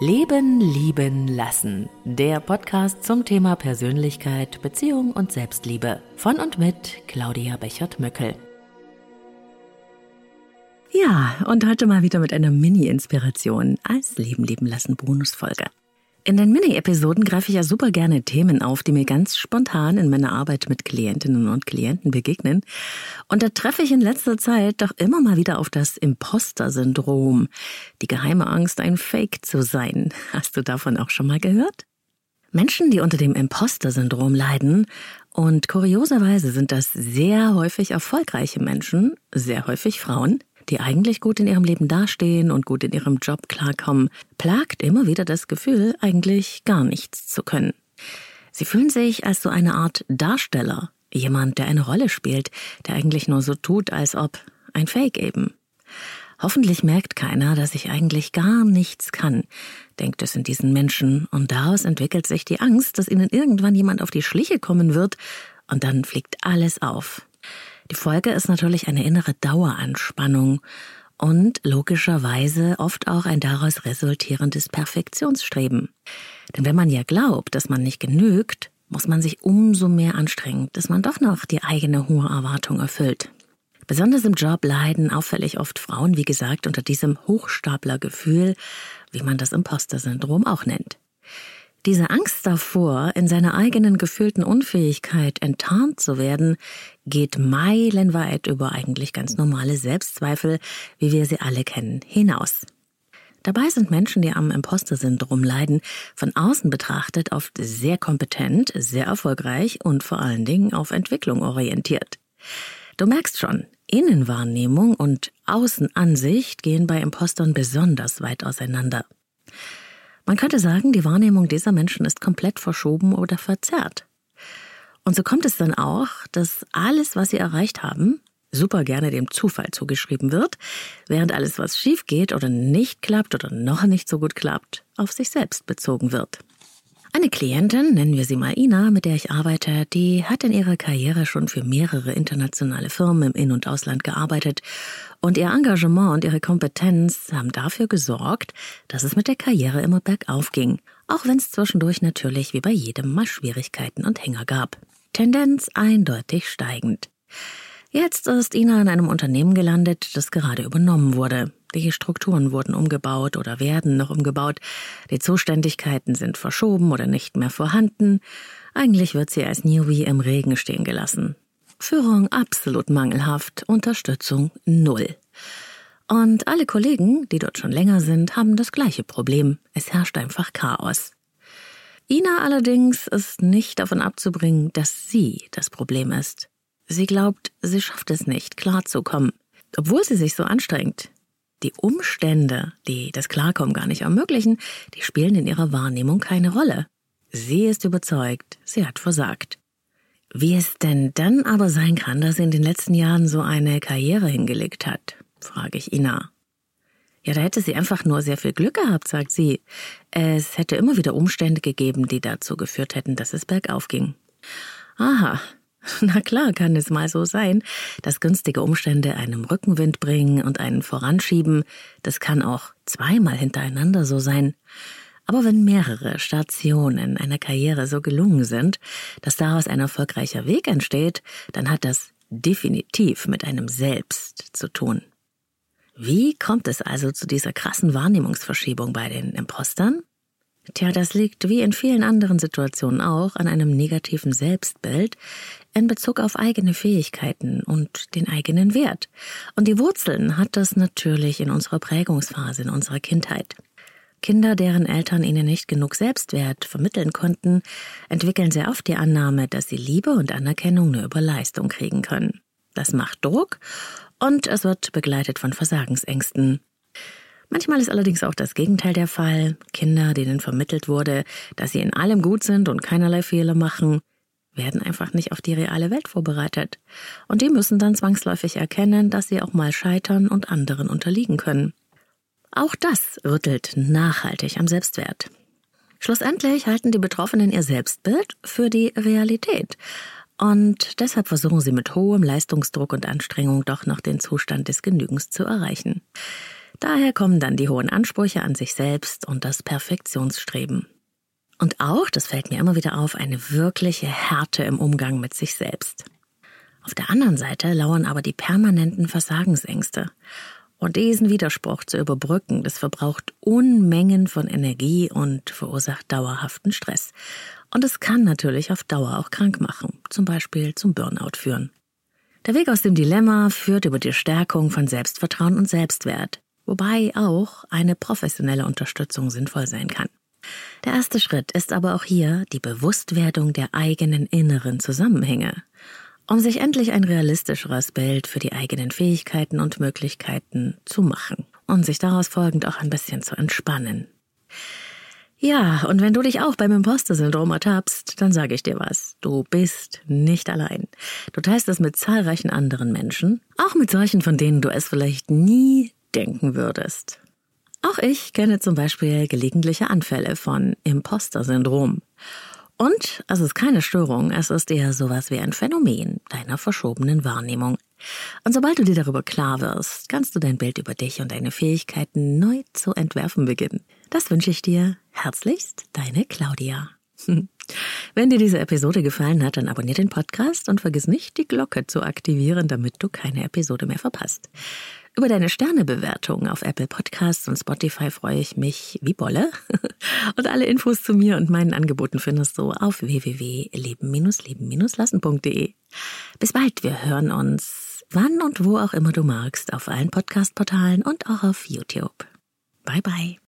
Leben, Lieben, Lassen. Der Podcast zum Thema Persönlichkeit, Beziehung und Selbstliebe. Von und mit Claudia Bechert-Möckel. Ja, und heute mal wieder mit einer Mini-Inspiration als Leben, Lieben, Lassen Bonusfolge. In den Mini-Episoden greife ich ja super gerne Themen auf, die mir ganz spontan in meiner Arbeit mit Klientinnen und Klienten begegnen. Und da treffe ich in letzter Zeit doch immer mal wieder auf das Imposter-Syndrom. Die geheime Angst, ein Fake zu sein. Hast du davon auch schon mal gehört? Menschen, die unter dem Imposter-Syndrom leiden, und kurioserweise sind das sehr häufig erfolgreiche Menschen, sehr häufig Frauen, die eigentlich gut in ihrem Leben dastehen und gut in ihrem Job klarkommen, plagt immer wieder das Gefühl, eigentlich gar nichts zu können. Sie fühlen sich als so eine Art Darsteller, jemand, der eine Rolle spielt, der eigentlich nur so tut, als ob ein Fake eben. Hoffentlich merkt keiner, dass ich eigentlich gar nichts kann, denkt es in diesen Menschen, und daraus entwickelt sich die Angst, dass ihnen irgendwann jemand auf die Schliche kommen wird, und dann fliegt alles auf. Die Folge ist natürlich eine innere Daueranspannung und logischerweise oft auch ein daraus resultierendes Perfektionsstreben. Denn wenn man ja glaubt, dass man nicht genügt, muss man sich umso mehr anstrengen, dass man doch noch die eigene hohe Erwartung erfüllt. Besonders im Job leiden auffällig oft Frauen, wie gesagt, unter diesem Hochstaplergefühl, wie man das Imposter-Syndrom auch nennt. Diese Angst davor, in seiner eigenen gefühlten Unfähigkeit enttarnt zu werden, geht meilenweit über eigentlich ganz normale Selbstzweifel, wie wir sie alle kennen, hinaus. Dabei sind Menschen, die am Imposter-Syndrom leiden, von außen betrachtet oft sehr kompetent, sehr erfolgreich und vor allen Dingen auf Entwicklung orientiert. Du merkst schon, Innenwahrnehmung und Außenansicht gehen bei Impostern besonders weit auseinander. Man könnte sagen, die Wahrnehmung dieser Menschen ist komplett verschoben oder verzerrt. Und so kommt es dann auch, dass alles, was sie erreicht haben, super gerne dem Zufall zugeschrieben wird, während alles, was schief geht oder nicht klappt oder noch nicht so gut klappt, auf sich selbst bezogen wird. Eine Klientin, nennen wir sie mal Ina, mit der ich arbeite, die hat in ihrer Karriere schon für mehrere internationale Firmen im In- und Ausland gearbeitet und ihr Engagement und ihre Kompetenz haben dafür gesorgt, dass es mit der Karriere immer bergauf ging, auch wenn es zwischendurch natürlich wie bei jedem mal Schwierigkeiten und Hänger gab. Tendenz eindeutig steigend. Jetzt ist Ina in einem Unternehmen gelandet, das gerade übernommen wurde. Die Strukturen wurden umgebaut oder werden noch umgebaut. Die Zuständigkeiten sind verschoben oder nicht mehr vorhanden. Eigentlich wird sie als Newbie im Regen stehen gelassen. Führung absolut mangelhaft, Unterstützung null. Und alle Kollegen, die dort schon länger sind, haben das gleiche Problem. Es herrscht einfach Chaos. Ina allerdings ist nicht davon abzubringen, dass sie das Problem ist. Sie glaubt, sie schafft es nicht, klarzukommen. Obwohl sie sich so anstrengt, die Umstände, die das Klarkommen gar nicht ermöglichen, die spielen in ihrer Wahrnehmung keine Rolle. Sie ist überzeugt, sie hat versagt. Wie es denn dann aber sein kann, dass sie in den letzten Jahren so eine Karriere hingelegt hat, frage ich Ina. Ja, da hätte sie einfach nur sehr viel Glück gehabt, sagt sie. Es hätte immer wieder Umstände gegeben, die dazu geführt hätten, dass es bergauf ging. Aha, Na klar kann es mal so sein, dass günstige Umstände einem Rückenwind bringen und einen voranschieben. Das kann auch zweimal hintereinander so sein. Aber wenn mehrere Stationen einer Karriere so gelungen sind, dass daraus ein erfolgreicher Weg entsteht, dann hat das definitiv mit einem selbst zu tun. Wie kommt es also zu dieser krassen Wahrnehmungsverschiebung bei den Impostern? Tja, das liegt wie in vielen anderen Situationen auch an einem negativen Selbstbild in Bezug auf eigene Fähigkeiten und den eigenen Wert. Und die Wurzeln hat das natürlich in unserer Prägungsphase, in unserer Kindheit. Kinder, deren Eltern ihnen nicht genug Selbstwert vermitteln konnten, entwickeln sehr oft die Annahme, dass sie Liebe und Anerkennung nur über Leistung kriegen können. Das macht Druck und es wird begleitet von Versagensängsten. Manchmal ist allerdings auch das Gegenteil der Fall. Kinder, denen vermittelt wurde, dass sie in allem gut sind und keinerlei Fehler machen, werden einfach nicht auf die reale Welt vorbereitet. Und die müssen dann zwangsläufig erkennen, dass sie auch mal scheitern und anderen unterliegen können. Auch das rüttelt nachhaltig am Selbstwert. Schlussendlich halten die Betroffenen ihr Selbstbild für die Realität. Und deshalb versuchen sie mit hohem Leistungsdruck und Anstrengung doch noch den Zustand des Genügens zu erreichen. Daher kommen dann die hohen Ansprüche an sich selbst und das Perfektionsstreben. Und auch, das fällt mir immer wieder auf, eine wirkliche Härte im Umgang mit sich selbst. Auf der anderen Seite lauern aber die permanenten Versagensängste. Und diesen Widerspruch zu überbrücken, das verbraucht Unmengen von Energie und verursacht dauerhaften Stress. Und es kann natürlich auf Dauer auch krank machen, zum Beispiel zum Burnout führen. Der Weg aus dem Dilemma führt über die Stärkung von Selbstvertrauen und Selbstwert, wobei auch eine professionelle Unterstützung sinnvoll sein kann. Der erste Schritt ist aber auch hier die Bewusstwerdung der eigenen inneren Zusammenhänge, um sich endlich ein realistischeres Bild für die eigenen Fähigkeiten und Möglichkeiten zu machen und sich daraus folgend auch ein bisschen zu entspannen. Ja, und wenn du dich auch beim Imposter-Syndrom ertappst, dann sage ich dir was. Du bist nicht allein. Du teilst es mit zahlreichen anderen Menschen, auch mit solchen, von denen du es vielleicht nie denken würdest. Auch ich kenne zum Beispiel gelegentliche Anfälle von Imposter-Syndrom. Und es ist keine Störung, es ist eher sowas wie ein Phänomen deiner verschobenen Wahrnehmung. Und sobald du dir darüber klar wirst, kannst du dein Bild über dich und deine Fähigkeiten neu zu entwerfen beginnen. Das wünsche ich dir herzlichst, deine Claudia. Wenn dir diese Episode gefallen hat, dann abonniere den Podcast und vergiss nicht, die Glocke zu aktivieren, damit du keine Episode mehr verpasst. Über deine Sternebewertung auf Apple Podcasts und Spotify freue ich mich wie Bolle. Und alle Infos zu mir und meinen Angeboten findest du auf www.leben-leben-lassen.de. Bis bald, wir hören uns wann und wo auch immer du magst auf allen Podcast-Portalen und auch auf YouTube. Bye bye.